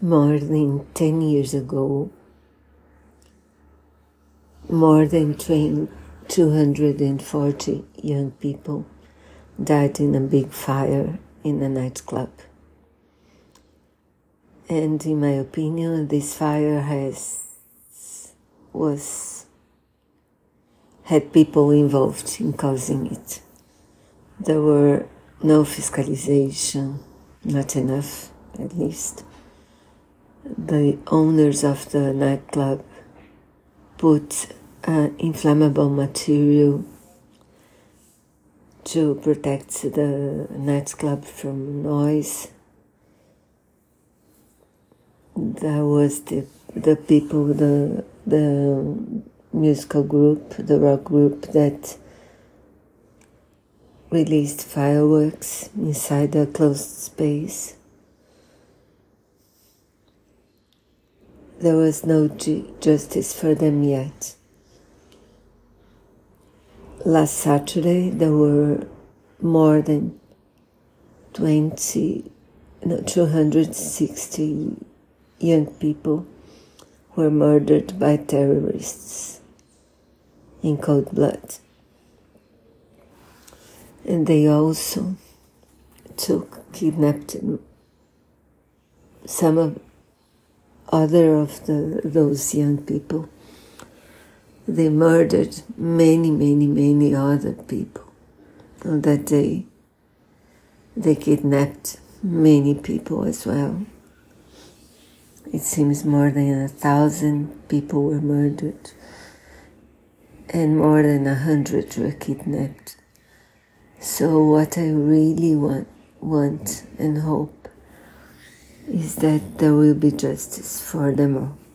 more than 10 years ago, more than 240 young people died in a big fire in a nightclub. And in my opinion, this fire has was had people involved in causing it. There were no fiscalization, not enough at least. The owners of the nightclub put uh, inflammable material to protect the nightclub from noise. That was the the people, the the musical group, the rock group that released fireworks inside a closed space. There was no justice for them yet. Last Saturday, there were more than 20, no, 260 young people were murdered by terrorists in cold blood. And they also took, kidnapped some of other of the, those young people. They murdered many, many, many other people on that day. They kidnapped many people as well. It seems more than a thousand people were murdered, and more than a hundred were kidnapped. So, what I really want, want and hope is that there will be justice for them all.